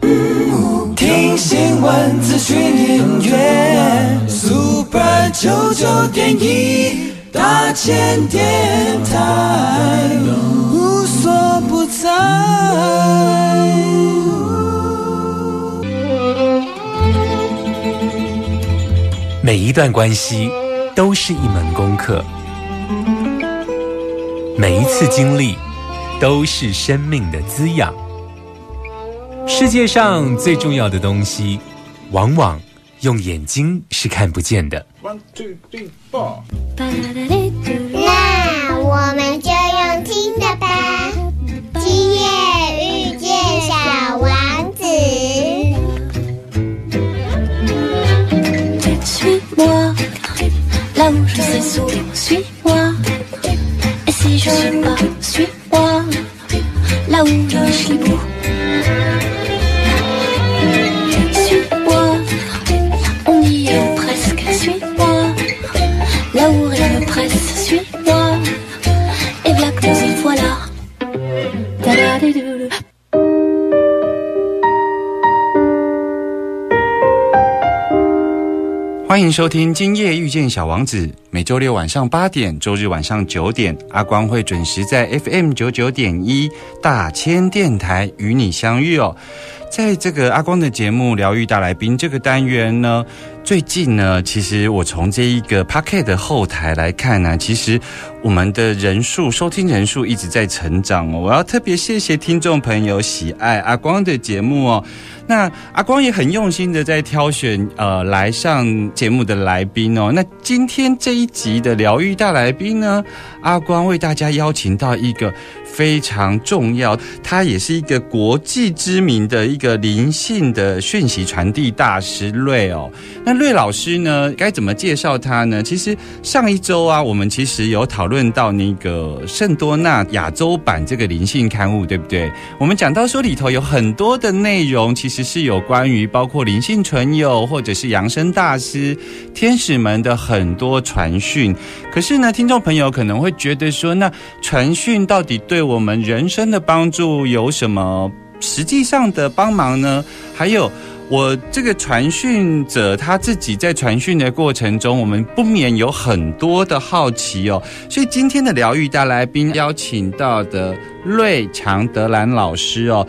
听新闻、资讯、音乐，Super 九九点一大千电台，无所不在。每一段关系都是一门功课，每一次经历都是生命的滋养。世界上最重要的东西，往往用眼睛是看不见的。收听《今夜遇见小王子》，每周六晚上八点，周日晚上九点，阿光会准时在 FM 九九点一大千电台与你相遇哦。在这个阿光的节目《疗愈大来宾》这个单元呢，最近呢，其实我从这一个 p a k e t 的后台来看呢，其实我们的人数收听人数一直在成长哦。我要特别谢谢听众朋友喜爱阿光的节目哦。那阿光也很用心的在挑选呃来上节目的来宾哦。那今天这一集的疗愈大来宾呢，阿光为大家邀请到一个。非常重要，他也是一个国际知名的一个灵性的讯息传递大师瑞哦。那瑞老师呢，该怎么介绍他呢？其实上一周啊，我们其实有讨论到那个圣多纳亚洲版这个灵性刊物，对不对？我们讲到说里头有很多的内容，其实是有关于包括灵性存有或者是扬声大师、天使们的很多传讯。可是呢，听众朋友可能会觉得说，那传讯到底对？我们人生的帮助有什么实际上的帮忙呢？还有，我这个传讯者他自己在传讯的过程中，我们不免有很多的好奇哦。所以今天的疗愈大来宾邀请到的瑞强德兰老师哦。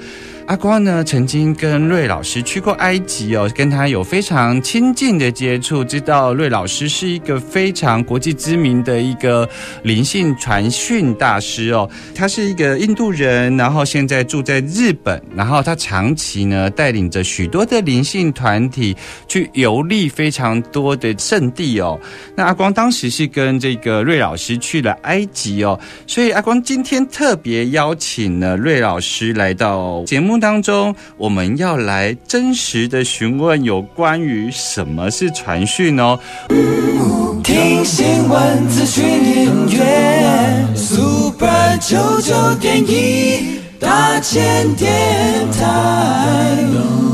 阿光呢，曾经跟瑞老师去过埃及哦，跟他有非常亲近的接触，知道瑞老师是一个非常国际知名的一个灵性传讯大师哦。他是一个印度人，然后现在住在日本，然后他长期呢带领着许多的灵性团体去游历非常多的圣地哦。那阿光当时是跟这个瑞老师去了埃及哦，所以阿光今天特别邀请了瑞老师来到节目。当中，我们要来真实的询问有关于什么是传讯哦。听新闻、资讯、音乐，Super 九九点一大千电台，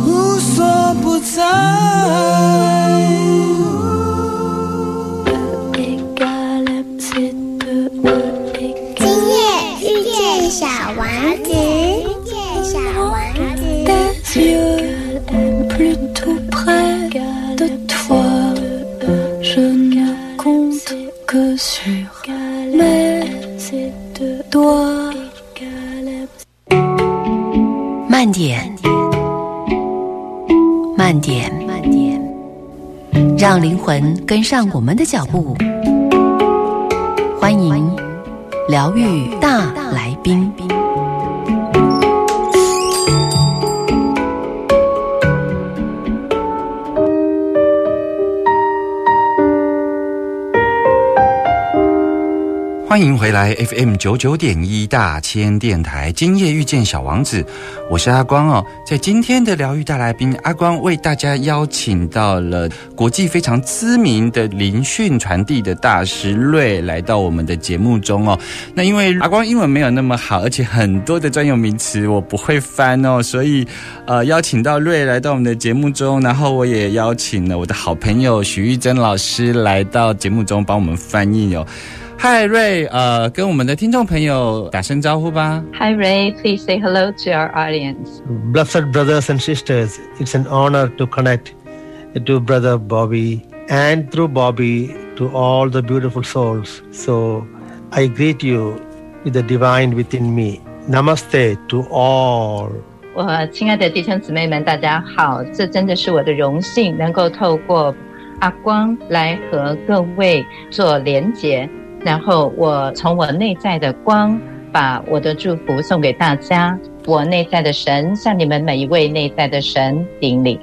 无所不在。慢点，慢点，慢点，让灵魂跟上我们的脚步。欢迎疗愈大来宾。欢迎回来 FM 九九点一大千电台，今夜遇见小王子，我是阿光哦。在今天的疗愈大来宾，阿光为大家邀请到了国际非常知名的灵讯传递的大师瑞来到我们的节目中哦。那因为阿光英文没有那么好，而且很多的专有名词我不会翻哦，所以呃邀请到瑞来到我们的节目中，然后我也邀请了我的好朋友徐玉珍老师来到节目中帮我们翻译哦。嗨，瑞，呃，跟我们的听众朋友打声招呼吧。Hi, Ray. Please say hello to our audience. Blessed brothers and sisters, it's an honor to connect to Brother Bobby and through Bobby to all the beautiful souls. So I greet you with the divine within me. Namaste to all. 我亲爱的弟兄姊妹们，大家好！这真的是我的荣幸，能够透过阿光来和各位做连结。 然后我从我内在的光，把我的祝福送给大家。我内在的神向你们每一位内在的神顶礼。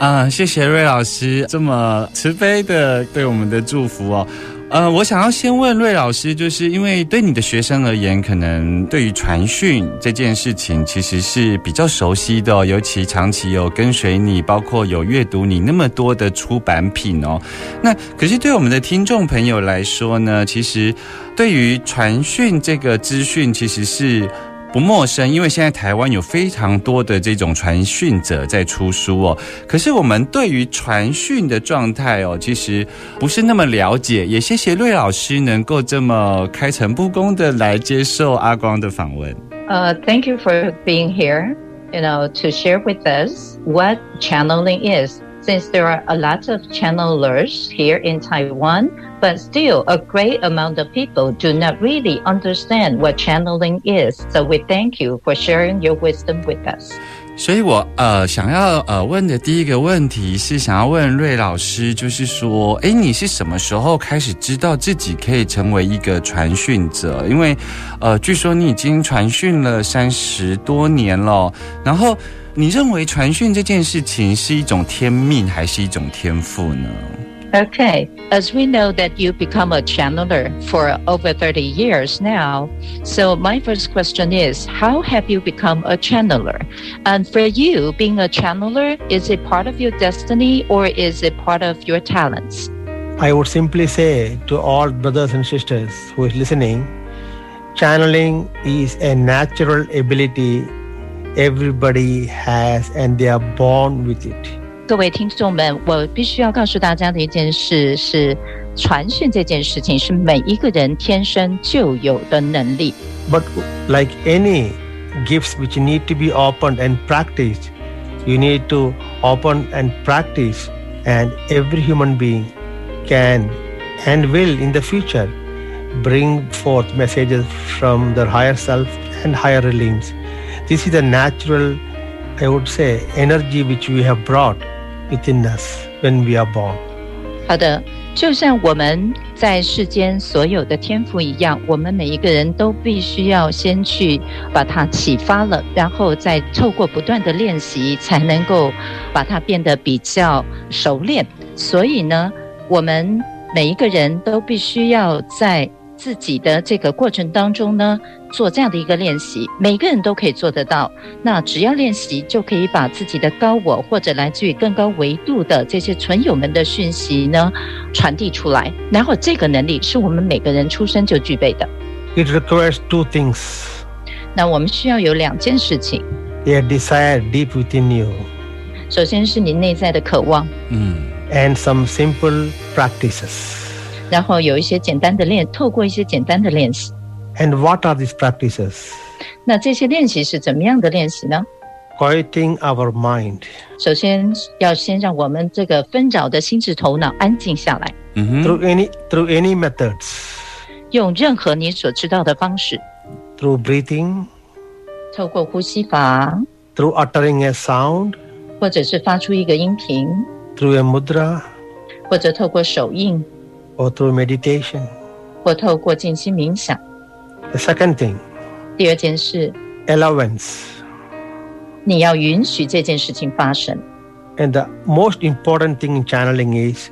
啊，谢谢瑞老师这么慈悲的对我们的祝福哦。呃，我想要先问瑞老师，就是因为对你的学生而言，可能对于传讯这件事情其实是比较熟悉的，尤其长期有跟随你，包括有阅读你那么多的出版品哦。那可是对我们的听众朋友来说呢，其实对于传讯这个资讯，其实是。不陌生，因为现在台湾有非常多的这种传讯者在出书哦。可是我们对于传讯的状态哦，其实不是那么了解。也谢谢瑞老师能够这么开诚布公的来接受阿光的访问。呃，Thank you for being here. You know, to share with us what channeling is. Since there are a lot of channelers here in Taiwan. But still, a great amount of people do not really understand what channeling is. So we thank you for sharing your wisdom with us. 所以，我呃想要呃问的第一个问题是，想要问瑞老师，就是说，哎，你是什么时候开始知道自己可以成为一个传讯者？因为，呃，据说你已经传讯了三十多年了。然后，你认为传讯这件事情是一种天命，还是一种天赋呢？Okay, as we know that you become a channeler for over 30 years now, so my first question is how have you become a channeler? And for you, being a channeler, is it part of your destiny or is it part of your talents? I would simply say to all brothers and sisters who is listening, channeling is a natural ability everybody has and they are born with it. 各位听众们，我必须要告诉大家的一件事是，传讯这件事情是每一个人天生就有的能力。But like any gifts which need to be opened and practiced, you need to open and practice, and every human being can and will in the future bring forth messages from their higher self and higher realms. This is a natural, I would say, energy which we have brought within us when we are born. 好的，就像我们在世间所有的天赋一样，我们每一个人都必须要先去把它启发了，然后再透过不断的练习，才能够把它变得比较熟练。所以呢，我们每一个人都必须要在自己的这个过程当中呢。做这样的一个练习，每个人都可以做得到。那只要练习，就可以把自己的高我或者来自于更高维度的这些存友们的讯息呢传递出来。然后这个能力是我们每个人出生就具备的。It requires two things. 那我们需要有两件事情。A desire deep within you. 首先是你内在的渴望。嗯。And some simple practices. 然后有一些简单的练，透过一些简单的练习。And what are these practices? 那这些练习是怎么样的练习呢？Quieting our mind. 首先要先让我们这个纷扰的心智头脑安静下来。Mm Through any through any methods. 用任何你所知道的方式。Through breathing. 透过呼吸法。Through uttering a sound. 或者是发出一个音频。Through a mudra. 或者透过手印。Or through meditation. 或透过静心冥想。The second thing，第二件事，allowance，你要允许这件事情发生。And the most important thing in channeling is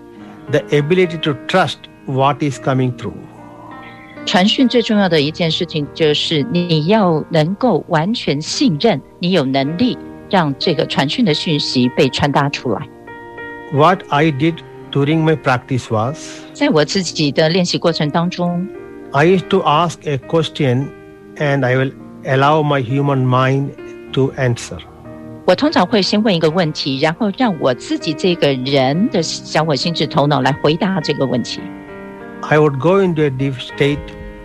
the ability to trust what is coming through。 传讯最重要的一件事情就是你要能够完全信任，你有能力让这个传讯的讯息被传达出来。What I did during my practice was 在我自己的练习过程当中， I used to ask a question and I will allow my human mind to answer. 我通常会先问一个问题，然后让我自己这个人的小我心智头脑来回答这个问题。 I would go into a deep state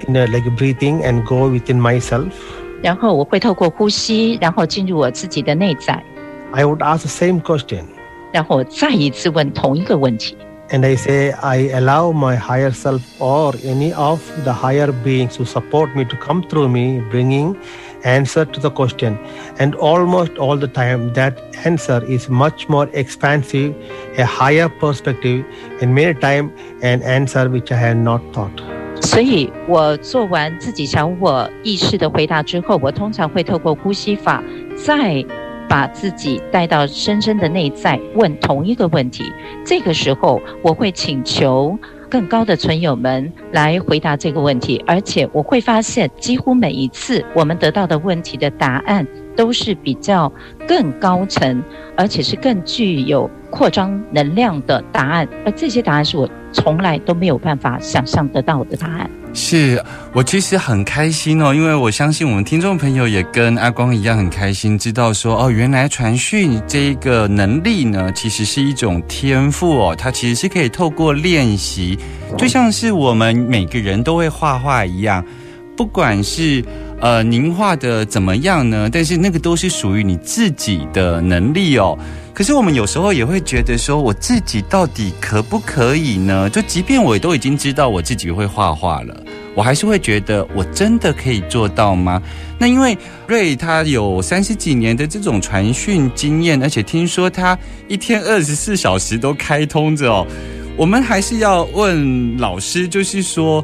in a, like breathing and go within myself. 然后我会透过呼吸，然后进入我自己的内在， I would ask the same question 然后我再一次问同一个问题。 and I say, I allow my higher self or any of the higher beings to support me to come through me, bringing answer to the question. And almost all the time, that answer is much more expansive, a higher perspective, and many time an answer which I had not thought. 所以我做完自己小我意识的回答之后，我通常会透过呼吸法，再 把自己带到深深的内在，问同一个问题。这个时候，我会请求更高的存友们来回答这个问题，而且我会发现，几乎每一次我们得到的问题的答案都是比较更高层，而且是更具有扩张能量的答案，而这些答案是我从来都没有办法想象得到的答案。是我其实很开心哦，因为我相信我们听众朋友也跟阿光一样很开心，知道说哦，原来传讯这一个能力呢，其实是一种天赋哦，它其实是可以透过练习，就像是我们每个人都会画画一样，不管是呃您画的怎么样呢，但是那个都是属于你自己的能力哦。可是我们有时候也会觉得说，我自己到底可不可以呢？就即便我都已经知道我自己会画画了，我还是会觉得我真的可以做到吗？那因为瑞他有三十几年的这种传讯经验，而且听说他一天二十四小时都开通着哦。我们还是要问老师，就是说，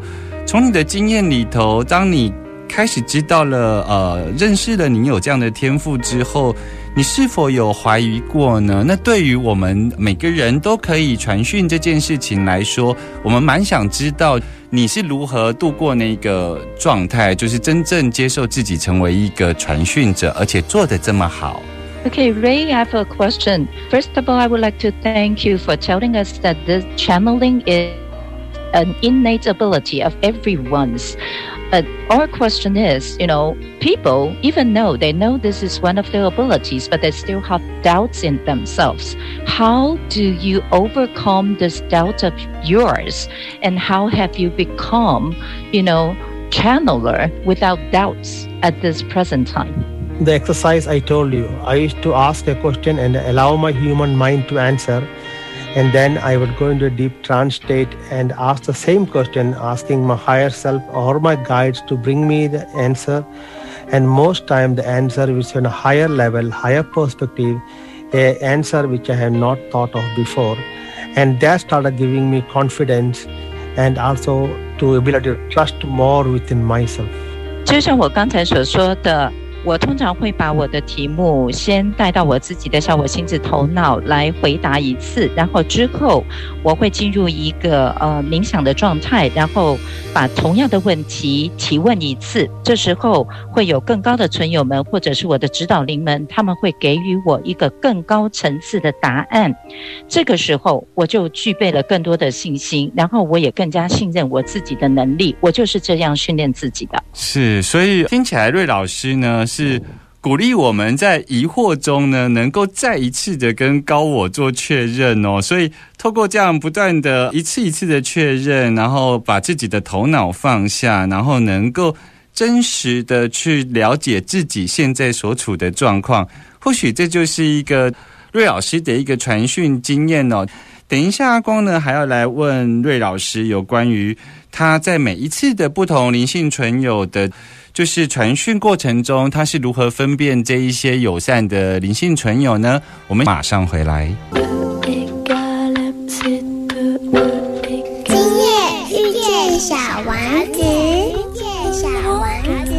从你的经验里头，当你开始知道了，呃，认识了你有这样的天赋之后，你是否有怀疑过呢？那对于我们每个人都可以传讯这件事情来说，我们蛮想知道你是如何度过那个状态，就是真正接受自己成为一个传讯者，而且做得这么好。Okay, Ray, I have a question. First of all, I would like to thank you for telling us that this channeling is an innate ability of everyone's. Our question is, you know, people even know they know this is one of their abilities, but they still have doubts in themselves. How do you overcome this doubt of yours? And how have you become, you know, channeler without doubts at this present time? The exercise I told you, I used to ask a question and allow my human mind to answer. And then I would go into a deep trance state and ask the same question, asking my higher self or my guides to bring me the answer. And most time the answer is on a higher level, higher perspective, a answer which I have not thought of before. And that started giving me confidence and also to ability to trust more within myself. 就像我刚才所说的， 我通常会把我的题目先带到我自己的小我心智头脑来回答一次，然后之后我会进入一个呃冥想的状态，然后把同样的问题提问一次。这时候会有更高的存友们或者是我的指导灵们，他们会给予我一个更高层次的答案。这个时候我就具备了更多的信心，然后我也更加信任我自己的能力。我就是这样训练自己的。是，所以听起来瑞老师呢是鼓励我们在疑惑中呢，能够再一次的跟高我做确认哦。所以透过这样不断的一次一次的确认，然后把自己的头脑放下，然后能够真实的去了解自己现在所处的状况。或许这就是一个瑞老师的一个传讯经验哦。等一下，阿光呢还要来问瑞老师有关于他在每一次的不同灵性存有的，就是传讯过程中，他是如何分辨这一些友善的灵性存有呢？我们马上回来。今夜遇见小王子，遇见小王子。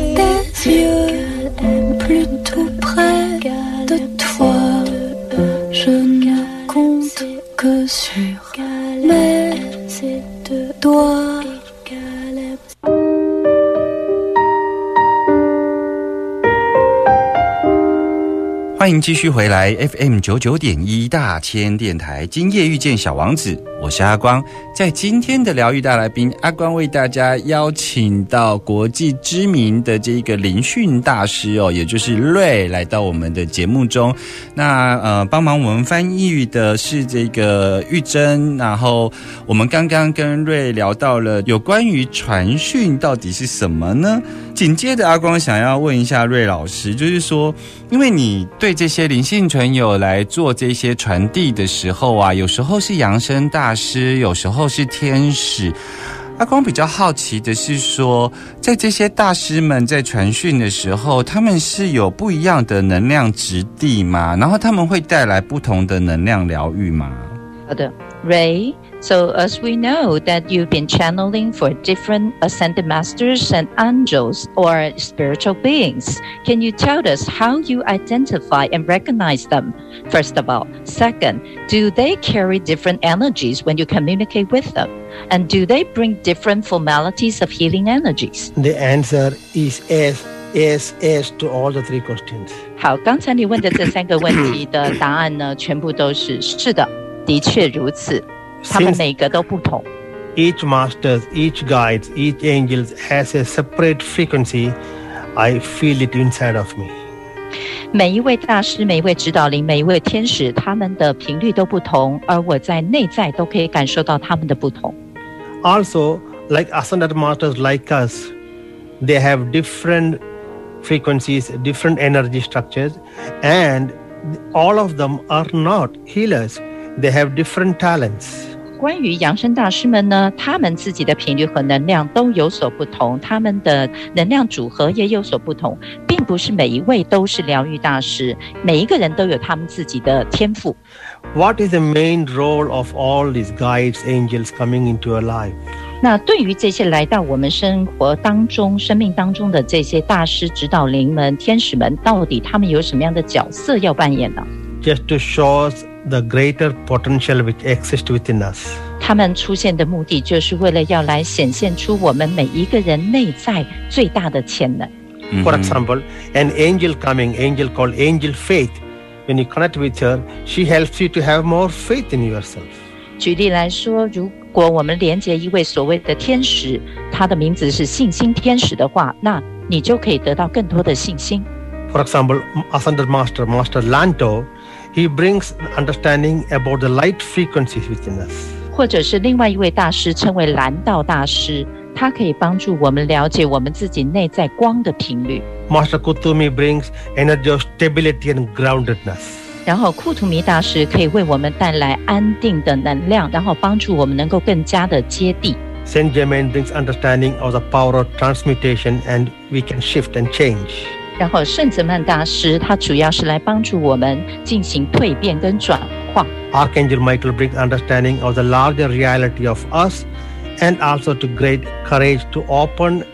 欢迎继续回来 FM 九九点一大千电台，今夜遇见小王子，我是阿光。在今天的疗愈大来宾，阿光为大家邀请到国际知名的这个灵讯大师哦，也就是瑞来到我们的节目中。那呃，帮忙我们翻译的是这个玉珍。然后我们刚刚跟瑞聊到了有关于传讯到底是什么呢？紧接着阿光想要问一下瑞老师，就是说，因为你对这些灵性存友来做这些传递的时候啊，有时候是扬声大师，有时候是天使。阿光比较好奇的是说，在这些大师们在传讯的时候，他们是有不一样的能量质地吗？然后他们会带来不同的能量疗愈吗？好的 ，Ray。So, as we know that you've been channeling for different ascended masters and angels or spiritual beings, can you tell us how you identify and recognize them? First of all. Second, do they carry different energies when you communicate with them? And do they bring different formalities of healing energies? The answer is yes, yes, yes to all the three questions. 好，刚才你问的这三个问题的答案呢，全部都是是的， 的确如此。他们每个都不同。Each master, each guide, each angel has a separate frequency. I feel it inside of me. 每一位大师、每一位指导灵、每一位天使，他们的频率都不同，而我在内在都可以感受到他们的不同。Also, like ascended masters like us, they have different frequencies, different energy structures, and all of them are not healers. They have different talents. 关于扬声大师们呢，他们自己的频率和能量都有所不同，他们的能量组合也有所不同，并不是每一位都是疗愈大师，每一个人都有他们自己的天赋。What is the main role of all these guides, angels coming into your life? 那对于这些来到我们生活当中、生命当中的这些大师、指导灵们、天使们，到底他们有什么样的角色要扮演呢？Just to show us the greater potential which exists within us. 他们出现的目的就是为了要来显现出我们每一个人内在最大的潜能。For example, an angel coming, angel called Angel Faith. When you connect with her, she helps you to have more faith in yourself. 举例来说，如果我们连接一位所谓的天使，他的名字是信心天使的话，那你就可以得到更多的信心。For example, Ascended Master, Master Lanto, he brings understanding about the light frequencies within us. 或者是另外一位大师称为蓝道大师，他可以帮助我们了解我们自己内在光的频率。Master Kutumi brings energy of stability and groundedness. 然后库图米大师可以为我们带来安定的能量，然后帮助我们能够更加的接地。Saint Germain brings understanding of the power of transmutation, and we can shift and change. 然后圣泽曼大师他主要是来帮助我们进行蜕变跟转化。Archangel Michael brings understanding of the larger reality of us, and also to great courage to open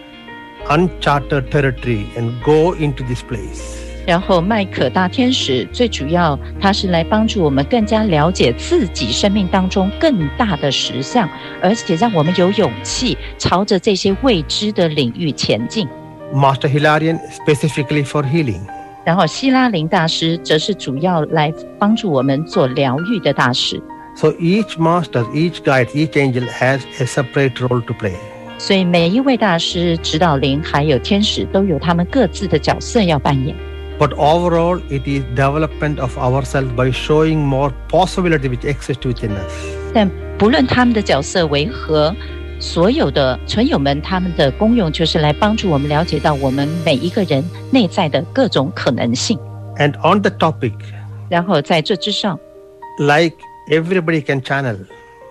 uncharted territory and go into this place. 然后麦可大天使最主要，他是来帮助我们更加了解自己生命当中更大的实相，而且让我们有勇气朝着这些未知的领域前进。Master Hilarion specifically for healing. 然后希拉林大师则是主要来帮助我们做疗愈的大师。 So each master, each guide, each angel has a separate role to play. 所以每一位大师、指导灵还有天使都有他们各自的角色要扮演。 But overall, it is development of ourselves by showing more possibility which exists within us. 但不论他们的角色为何， 所有的存友们他们的功用就是来帮助我们了解到我们每一个人内在的各种可能性。 And on the topic, 然后在这之上， like everybody can channel,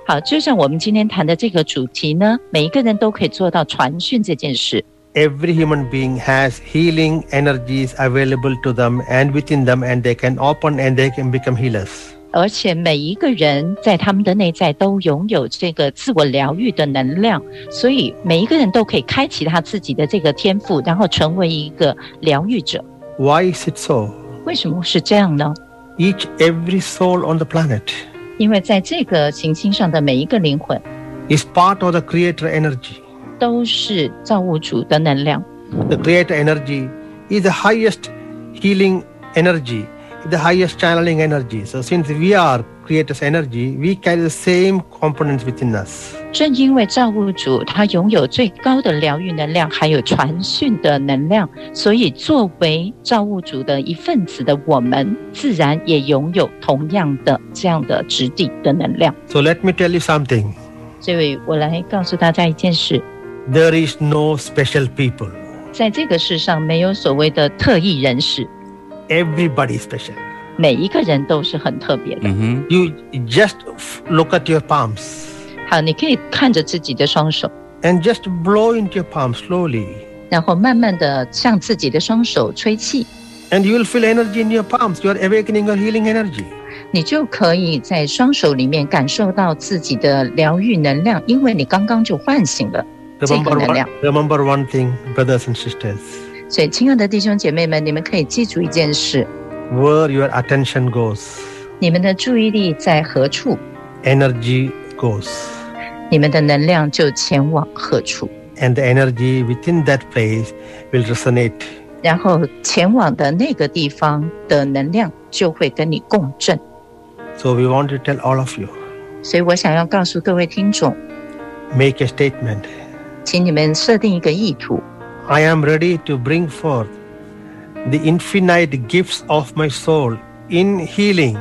好，就像我们今天谈的这个主题呢，每一个人都可以做到传讯这件事。 every human being has healing energies available to them and within them, and they can open and they can become healers. 而且每一个人在他们的内在都拥有这个自我疗愈的能量，所以每一个人都可以开启他自己的这个天赋，然后成为一个疗愈者。Why is it so? 为什么是这样呢？Each, every soul on the planet 因为在这个行星上的每一个灵魂 is part of the creator energy. 都是造物主的能量，The creator energy is the highest healing energy the highest channeling energy. So since we are creator's energy, we carry the same components within us. 正因为造物主他拥有最高的疗愈能量，还有传讯的能量，所以作为造物主的一份子的我们，自然也拥有同样的这样的质地的能量。So let me tell you something. 这位我来告诉大家一件事：There is no special people. 在这个世上，没有所谓的特异人士，Everybody is special. 每一个人都是很特别的。嗯 You just f- look at your palms 好，你可以看着自己的双手， and just blow into your palms slowly. 然后慢慢的向自己的双手吹气， And you will feel energy in your palms. You are awakening your healing energy. 你就可以在双手里面感受到自己的疗愈能量，因为你刚刚就唤醒了。 Remember 这个能 one, 量。 remember one thing, brothers and sisters. 所以，亲爱的弟兄姐妹们，你们可以记住一件事：Where your attention goes, 你们的注意力在何处，energy goes. 你们的能量就前往何处。And the energy within that place will resonate. 然后前往的那个地方的能量就会跟你共振。So we want to tell all of you 所以我想要告诉各位听众，make a statement. 请你们设定一个意图，I am ready to bring forth the infinite gifts of my soul in healing,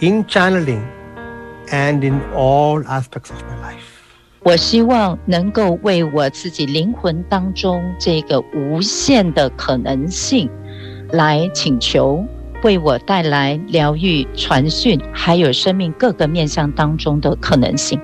in channeling, and in all aspects of my life. 我希望能够为我自己灵魂当中这个无限的可能性来请求，为我带来疗愈、传讯，还有生命各个面向当中的可能性。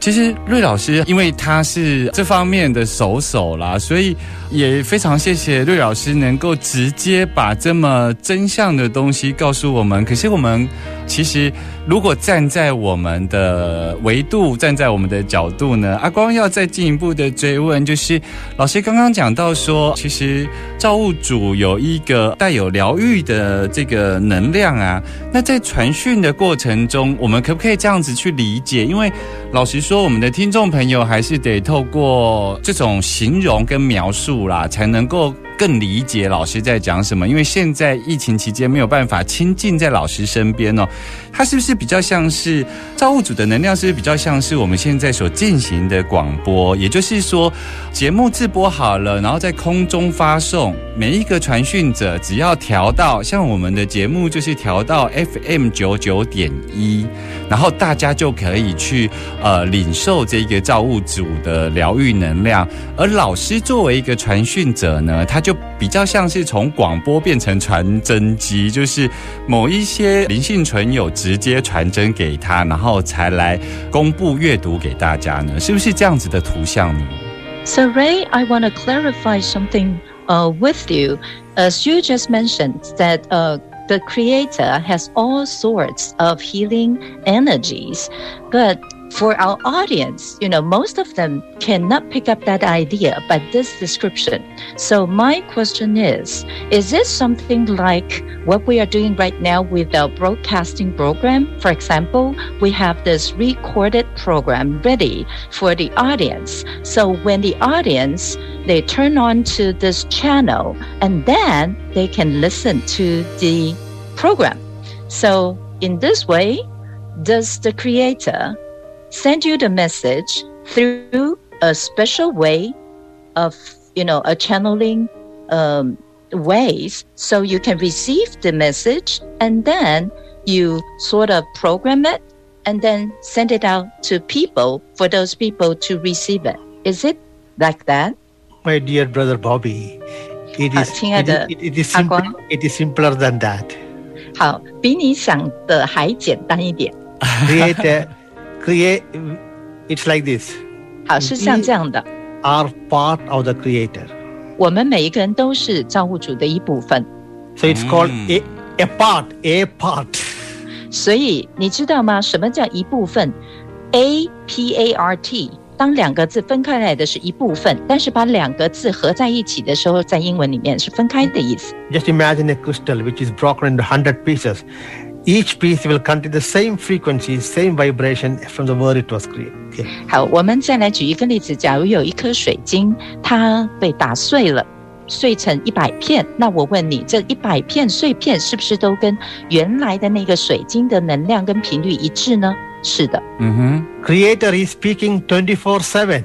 其实瑞老师，因为他是这方面的首手啦，所以也非常谢谢瑞老师能够直接把这么真相的东西告诉我们。可是我们其实如果站在我们的维度，站在我们的角度呢，阿光要再进一步的追问，就是老师刚刚讲到说，其实造物主有一个带有疗愈的这个能量啊，那在传讯的过程中，我们可不可以这样子去理解？因为老实说，我们的听众朋友还是得透过这种形容跟描述啦，才能够更理解老师在讲什么。因为现在疫情期间没有办法亲近在老师身边哦，它是不是比较像是造物主的能量？是不是比较像是我们现在所进行的广播？也就是说，节目自播好了，然后在空中发送，每一个传讯者只要调到像我们的节目就是调到 FM 九九点一，然后大家就可以去呃领受这个造物主的疗愈能量。而老师作为一个传讯者呢，他就比较像是从广播变成传真机，就是某一些灵性存有直接传真给他，然后才来公布阅读给大家呢，是不是这样子的图像呢？ So Ray, I want to clarify something uh, with you. As you just mentioned, that uh, the Creator has all sorts of healing energies, but for our audience, you know, most of them cannot pick up that idea by this description. So my question is, is this something like what we are doing right now with our broadcasting program? For example, we have this recorded program ready for the audience. So when the audience they turn on to this channel and then they can listen to the program. So in this way, does the creator send you the message through a special way of you know a channeling um, ways so you can receive the message and then you sort of program it and then send it out to people for those people to receive it is it like that My dear brother Bobby, it is, 好，亲爱的 it is, it is 阿 simpler, 光。 it is simpler than that. 好，比你想的还简单一点。 Create a, create, it's like this. 好，是像这样的， Are part of the creator. 我们每一个人都是造物主的一部分， So it's called Mm. a, a part, a part. 所以你知道吗？什么叫一部分？A P A R T。当两个字分开来的是一部分，但是把两个字合在一起的时候，在英文里面是分开的意思。 Just imagine a crystal which is broken into 100 pieces. Each piece will contain the same frequency, same vibration from the word it was created. Okay. 好，我们再来举一个例子，假如有一颗水晶，它被打碎了，碎成一百片，那我问你，这一百片碎片是不是都跟原来的那个水晶的能量跟频率一致呢？是的。嗯哼，Creator is speaking twenty four seven.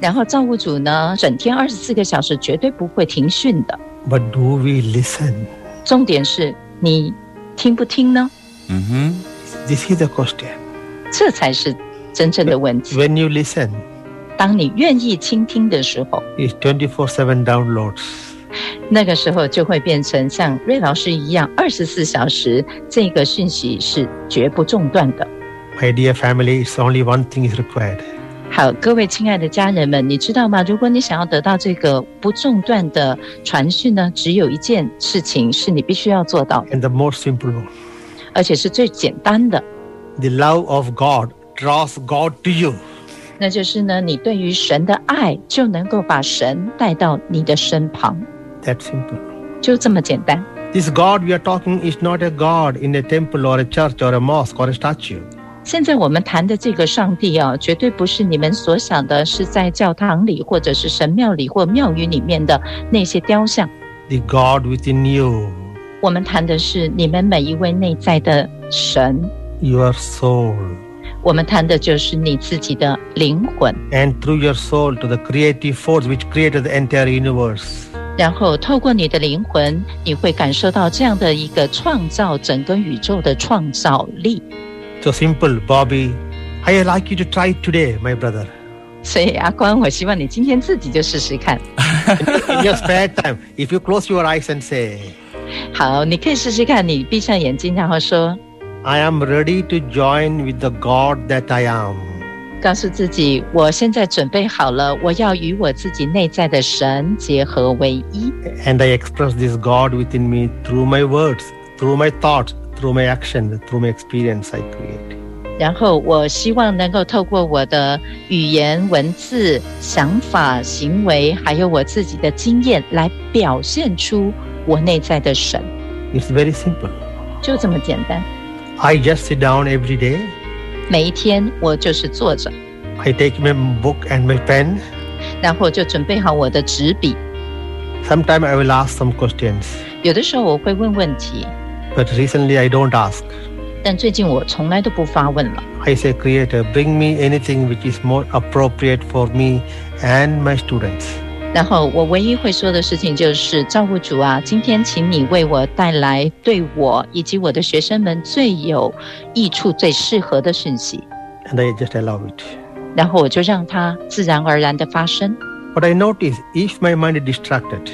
然后造物主呢，整天二十四个小时绝对不会停训的。But do we listen? 重点是你听不听呢？嗯哼，This is the question. 这才是真正的问题。When you listen, 当你愿意倾听的时候，，It's twenty-four-seven downloads. 那个时候就会变成像瑞老师一样，二十四小时这个讯息是绝不中断的。My dear family, it's only one thing is required. 好，各位亲爱的家人们，你知道吗？如果你想要得到这个不中断的传讯呢，只有一件事情是你必须要做到的， And the most simple one. 而且是最简单的， The love of God draws God to you. 那就是呢，你对于神的爱就能够把神带到你的身旁， That simple. 就这么简单。 This God we are talking is not a God in a temple or a church or a mosque or a statue. 现在我们谈的这个上帝啊，绝对不是你们所想的，是在教堂里或者是神庙里或庙宇里面的那些雕像。 The God within you, 我们谈的是你们每一位内在的神， your soul. 我们谈的就是你自己的灵魂。 And through your soul to the creative force which created the entire universe. 然后透过你的灵魂，你会感受到这样的一个创造整个宇宙的创造力。 So simple, Bobby. I like you to try it today, my brother. 所以阿光，我希望你今天自己就试试看。 In your spare time, if you close your eyes and say, 好，你可以试试看，你闭上眼睛，然后说， I am ready to join with the God that I am. 告诉自己，我现在准备好了，我要与我自己内在的神结合为一。 And I express this God within me through my words, through my thoughts, through my action, through my experience I create. 然后我希望能够透过我的语言、文字、想法、行为，还有我自己的经验，来表现出我内在的神。 It's very simple. 就这么简单。 I just sit down every day. 每一天我就是坐着， I take my book and my pen. 然后就准备好我的纸笔。 Sometime I will ask some questions, 有的时候我会问问题， but recently I don't ask. 但最近我从来都不发问了。 I say, Creator, bring me anything which is more appropriate for me and my students. 然后我唯一会说的事情就是，造物主啊，今天请你为我带来对我以及我的学生们最有益处、最适合的讯息。 And I just allow it. 然后我就让它自然而然的发生。 But I notice if my mind is distracted,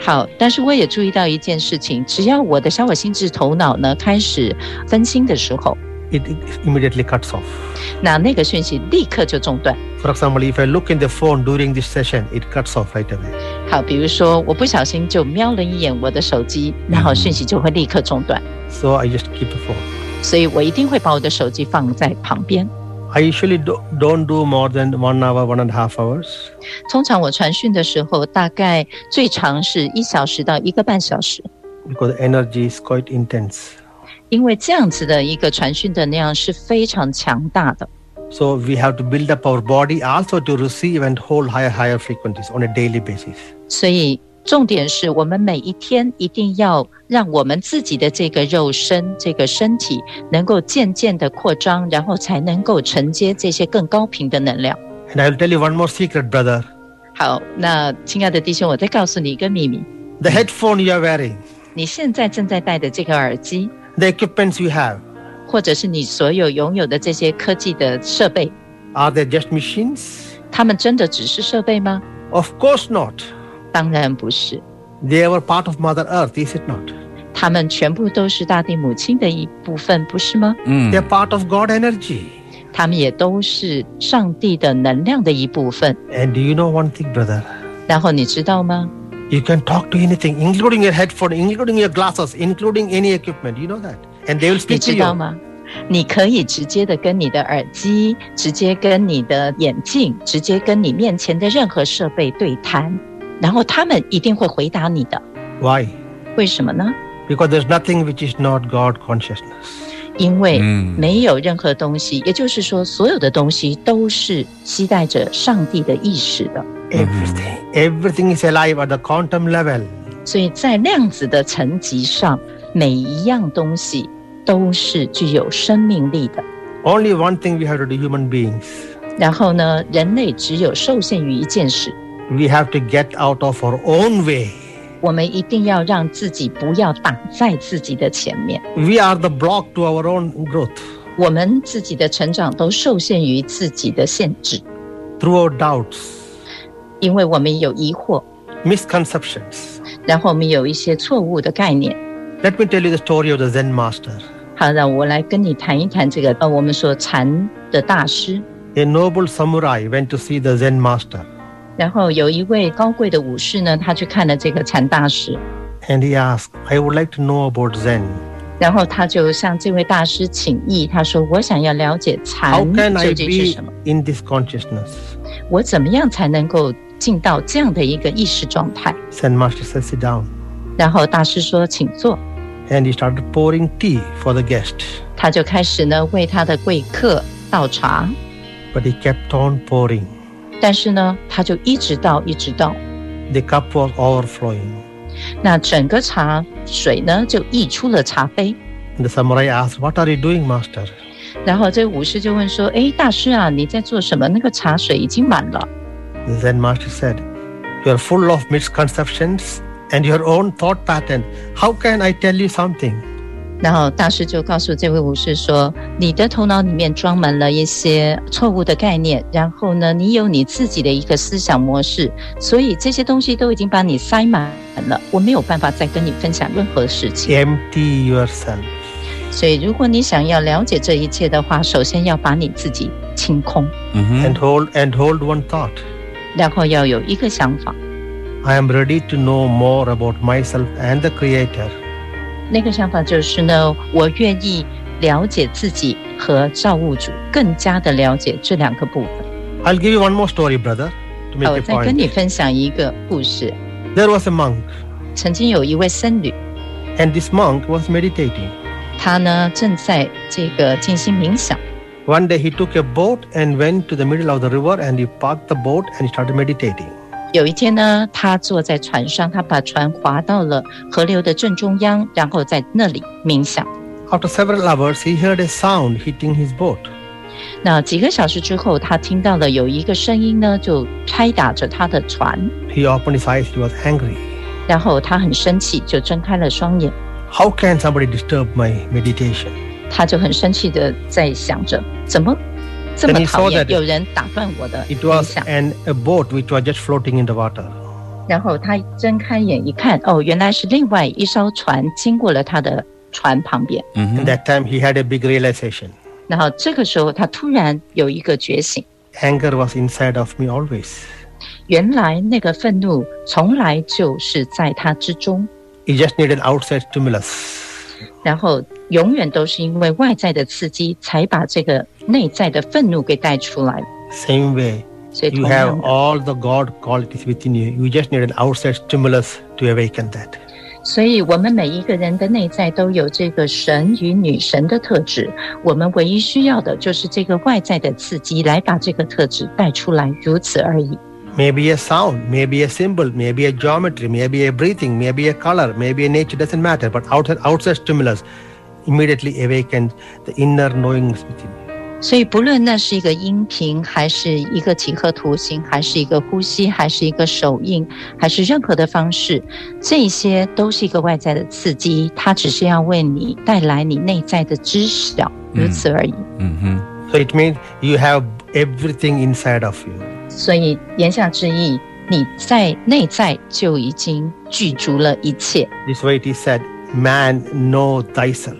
好，但是我也注意到一件事情，只要我的小我心智头脑呢开始分心的时候，it immediately cuts off. 那那个讯息立刻就中断。For example, if I look in the phone during this session, it cuts off right away. 好，比如说我不小心就瞄了一眼我的手机，然后讯息就会立刻中断，So I just keep the phone. 所以我一定会把我的手机放在旁边。I usually do, don't do more than one hour, one and a half hours. 通常我传讯的时候，大概最长是一小时到一个半小时， because the energy is quite intense. 因为这样子的一个传讯的量是非常强大的。 So we have to build up our body also to receive and hold higher, higher frequencies on a daily basis. 所以 重点是我们每一天一定要让我们自己的这个肉身、这个身体能够渐渐的扩张，然后才能够承接这些更高频的能量。 And I will tell you one more secret, brother. 好，那亲爱的弟兄，我再告诉你一个秘密： The headphone you are wearing, 你现在正在戴的这个耳机， the equipments you have, 或者是你所有拥有的这些科技的设备， are they just machines? 它们真的只是设备吗？ Of course not. 当然不是， They were part of Mother Earth, is it not? 它们全部都是大地母亲的一部分，不是吗？嗯 They're part of God energy. 它们也都是上帝的能量的一部分。 And do you know one thing, brother? 然后你知道吗？ You can talk to anything, including your headphone, including your glasses, including any equipment. You know that? And they will 你 speak to 知道 you. 吗？你可以直接的跟你的耳机，直接跟你的眼镜，直接跟你面前的任何设备对谈， 然后他们一定会回答你的。Why? 为什么呢？Because there's nothing which is not God consciousness. 因为嗯没有任何东西，也就是说，所有的东西都是期待着上帝的意识的。Everything. Everything is alive at the quantum level. 所以在量子的层级上，每一样东西都是具有生命力的。Only one thing we have to do, human beings. 然后呢，人类只有受限于一件事，We have to get out of our own way. 我们一定要让自己不要挡在自己的前面。 We are the block to our own growth. 我们自己的成长都受限于自己的限制， Through our doubts, 因为我们有疑惑， misconceptions. 然后我们有一些错误的概念。 Let me tell you the story of the Zen master. 好，让我来跟你谈一谈这个呃，我们说禅的大师。 A noble samurai went to see the Zen master 然后有一位高贵的武士呢，他去看了这个禅大师，and he asked, I would like to know about Zen. 然后他就向这位大师请意，他说：“我想要了解禅究竟是什么？in this consciousness? 我怎么样才能够进到这样的一个意识状态 Zen master said, sit down. 然后大师说：“请坐。And he started pouring tea for the guest. ”他就开始呢为他的贵客倒茶，But he kept on pouring. 但是呢，他就一直倒一直倒， The cup was overflowing. 那整个茶水呢就溢出了茶杯。 And the samurai asked, What are you doing, master? 然后这个武士就问说：“诶，大师啊，你在做什么？那个茶水已经满了。 The Zen master said, You are full of misconceptions and your own thought pattern. How can I tell you something? ” 然后大师就告诉这位武士说：“你的头脑里面装满了一些错误的概念，然后呢，你有你自己的一个思想模式，所以这些东西都已经把你塞满了，我没有办法再跟你分享任何事情。Empty yourself. 所以，如果你想要了解这一切的话，首先要把你自己清空，嗯哼 and，hold and hold one thought. 然后要有一个想法，I am ready to know more about myself and the creator. 那个想法就是呢，我愿意了解自己和造物主，更加的了解这两个部分。I'll give you one more story, brother, 我再跟.你分享一个故事。There was a monk, 曾经有一位僧侣，and this monk was meditating. 他呢正在这个进行冥想。One day he took a boat and went to the middle of the river and he parked the boat and started meditating. 有一天呢，他坐在船上，他把船划到了河流的正中央，然后在那里冥想。After several hours, he heard a sound hitting his boat. 那几个小时之后，他听到了有一个声音呢，就拍打着他的船，He opened his eyes, he was angry. 然后他很生气，就睁开了双眼。How can somebody disturb my meditation? 他就很生气的在想着，怎么 这么 Then he 讨 saw 厌 that 有人打断我的 It 冥 was 想？ an, a boat which was just floating in the water. 然后他睁开眼一看，哦，原来是另外一艘船经过了他的船旁边。嗯 At 哼， that time, he had a big realization. 然后这个时候，他突然有一个觉醒， Anger was inside of me always. 原来那个愤怒从来就是在他之中， He just needed outside stimulus. 然后 永远都是因为外在的刺激，才把这个内在的愤怒给带出来。 Same way, 所以 you 同 have 样的， all the God qualities within you. You just need an outside stimulus to awaken that. 所以我们每一个人的内在都有这个神与女神的特质，我们唯一需要的就是这个外在的刺激来把这个特质带出来，如此而已。 Maybe a sound, maybe a symbol, maybe a geometry, maybe a breathing, maybe a color, maybe a nature, doesn't matter. But outside, outside stimulus immediately awakens the inner knowingness within you. 所以，不论那是一个音频，还是一个几何图形，还是一个呼吸，还是一个手印，还是任何的方式，这些都是一个外在的刺激，它只是要为你带来你内在的知晓，如此而已。嗯哼， So it means you have everything inside of you. 所以，言下之意，你在内在就已经具足了一切。 This way it is said, man, know thyself.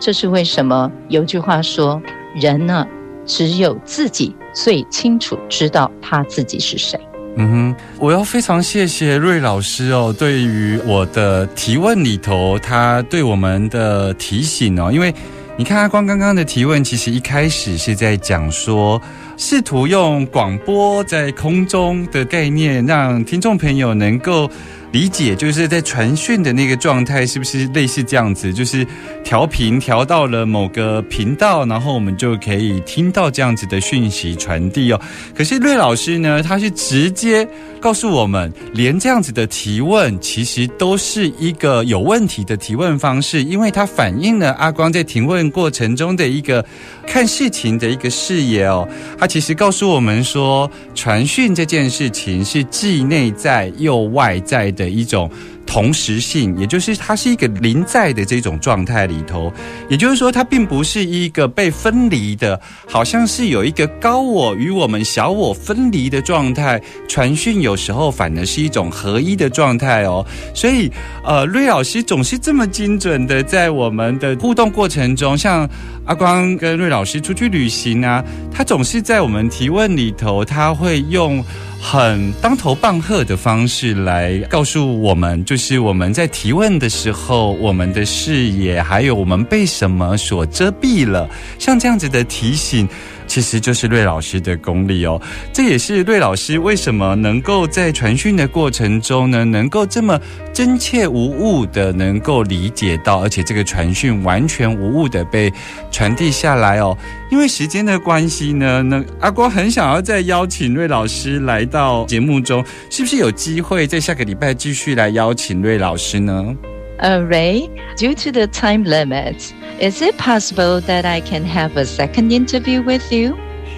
这是为什么有句话说，人呢，只有自己最清楚知道他自己是谁。嗯哼，我要非常谢谢瑞老师哦，对于我的提问里头，他对我们的提醒哦，因为你看阿光刚刚的提问，其实一开始是在讲说，试图用广播在空中的概念，让听众朋友能够理解，就是在传讯的那个状态，是不是类似这样子？就是调频调到了某个频道，然后我们就可以听到这样子的讯息传递哦。可是瑞老师呢，他是直接告诉我们，连这样子的提问，其实都是一个有问题的提问方式，因为它反映了阿光在提问过程中的一个看事情的一个视野哦。他其实告诉我们说，传讯这件事情是既内在又外在的一种。同时性，也就是它是一个临在的这种状态里头，也就是说，它并不是一个被分离的，好像是有一个高我与我们小我分离的状态。传讯有时候反而是一种合一的状态哦。所以，呃，瑞老师总是这么精准的在我们的互动过程中，像阿光跟瑞老师出去旅行啊，他总是在我们提问里头，他会用。很当头棒喝的方式来告诉我们，就是我们在提问的时候，我们的视野还有我们被什么所遮蔽了，像这样子的提醒。其实就是瑞老师的功力哦，这也是瑞老师为什么能够在传讯的过程中呢，能够这么真切无误的能够理解到，而且这个传讯完全无误的被传递下来哦。因为时间的关系呢，那阿光很想要再邀请瑞老师来到节目中，是不是有机会在下个礼拜继续来邀请瑞老师呢？呃，Ray，due to the time limits。Is it possible that I can have a second interview with you?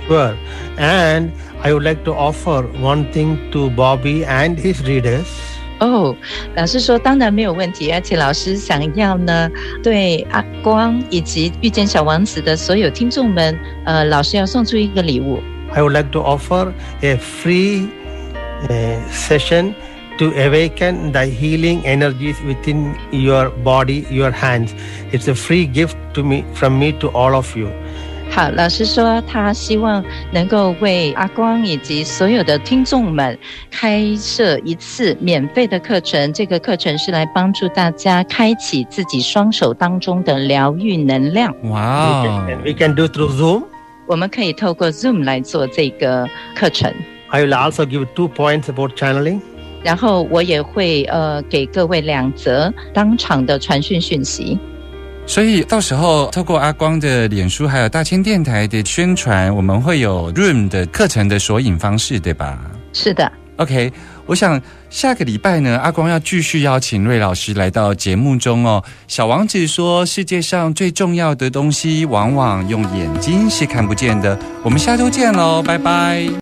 Sure. And I would like to offer one thing to Bobby and his readers. 哦，老师说当然没有问题，而且老师想要呢，对阿光以及遇见小王子的所有听众们，呃，老师要送出一个礼物。I would like to offer a free uh, session to awaken the healing energies within your body, your hands. It's a free gift to me from me to all of you. 好，老师说他希望能够为阿光以及所有的听众们开设一次免费的课程。这个课程是来帮助大家开启自己双手当中的疗愈能量。哇！We can do through Zoom. 我们可以透过 Zoom 来做这个课程。I will also give two points about channeling. 然后我也会呃给各位两则当场的传讯讯息，所以到时候透过阿光的脸书还有大千电台的宣传，我们会有 Room 的课程的索引方式，对吧？是的。OK，我想下个礼拜呢，阿光要继续邀请瑞老师来到节目中哦。小王子说，世界上最重要的东西，往往用眼睛是看不见的。我们下周见喽，拜拜。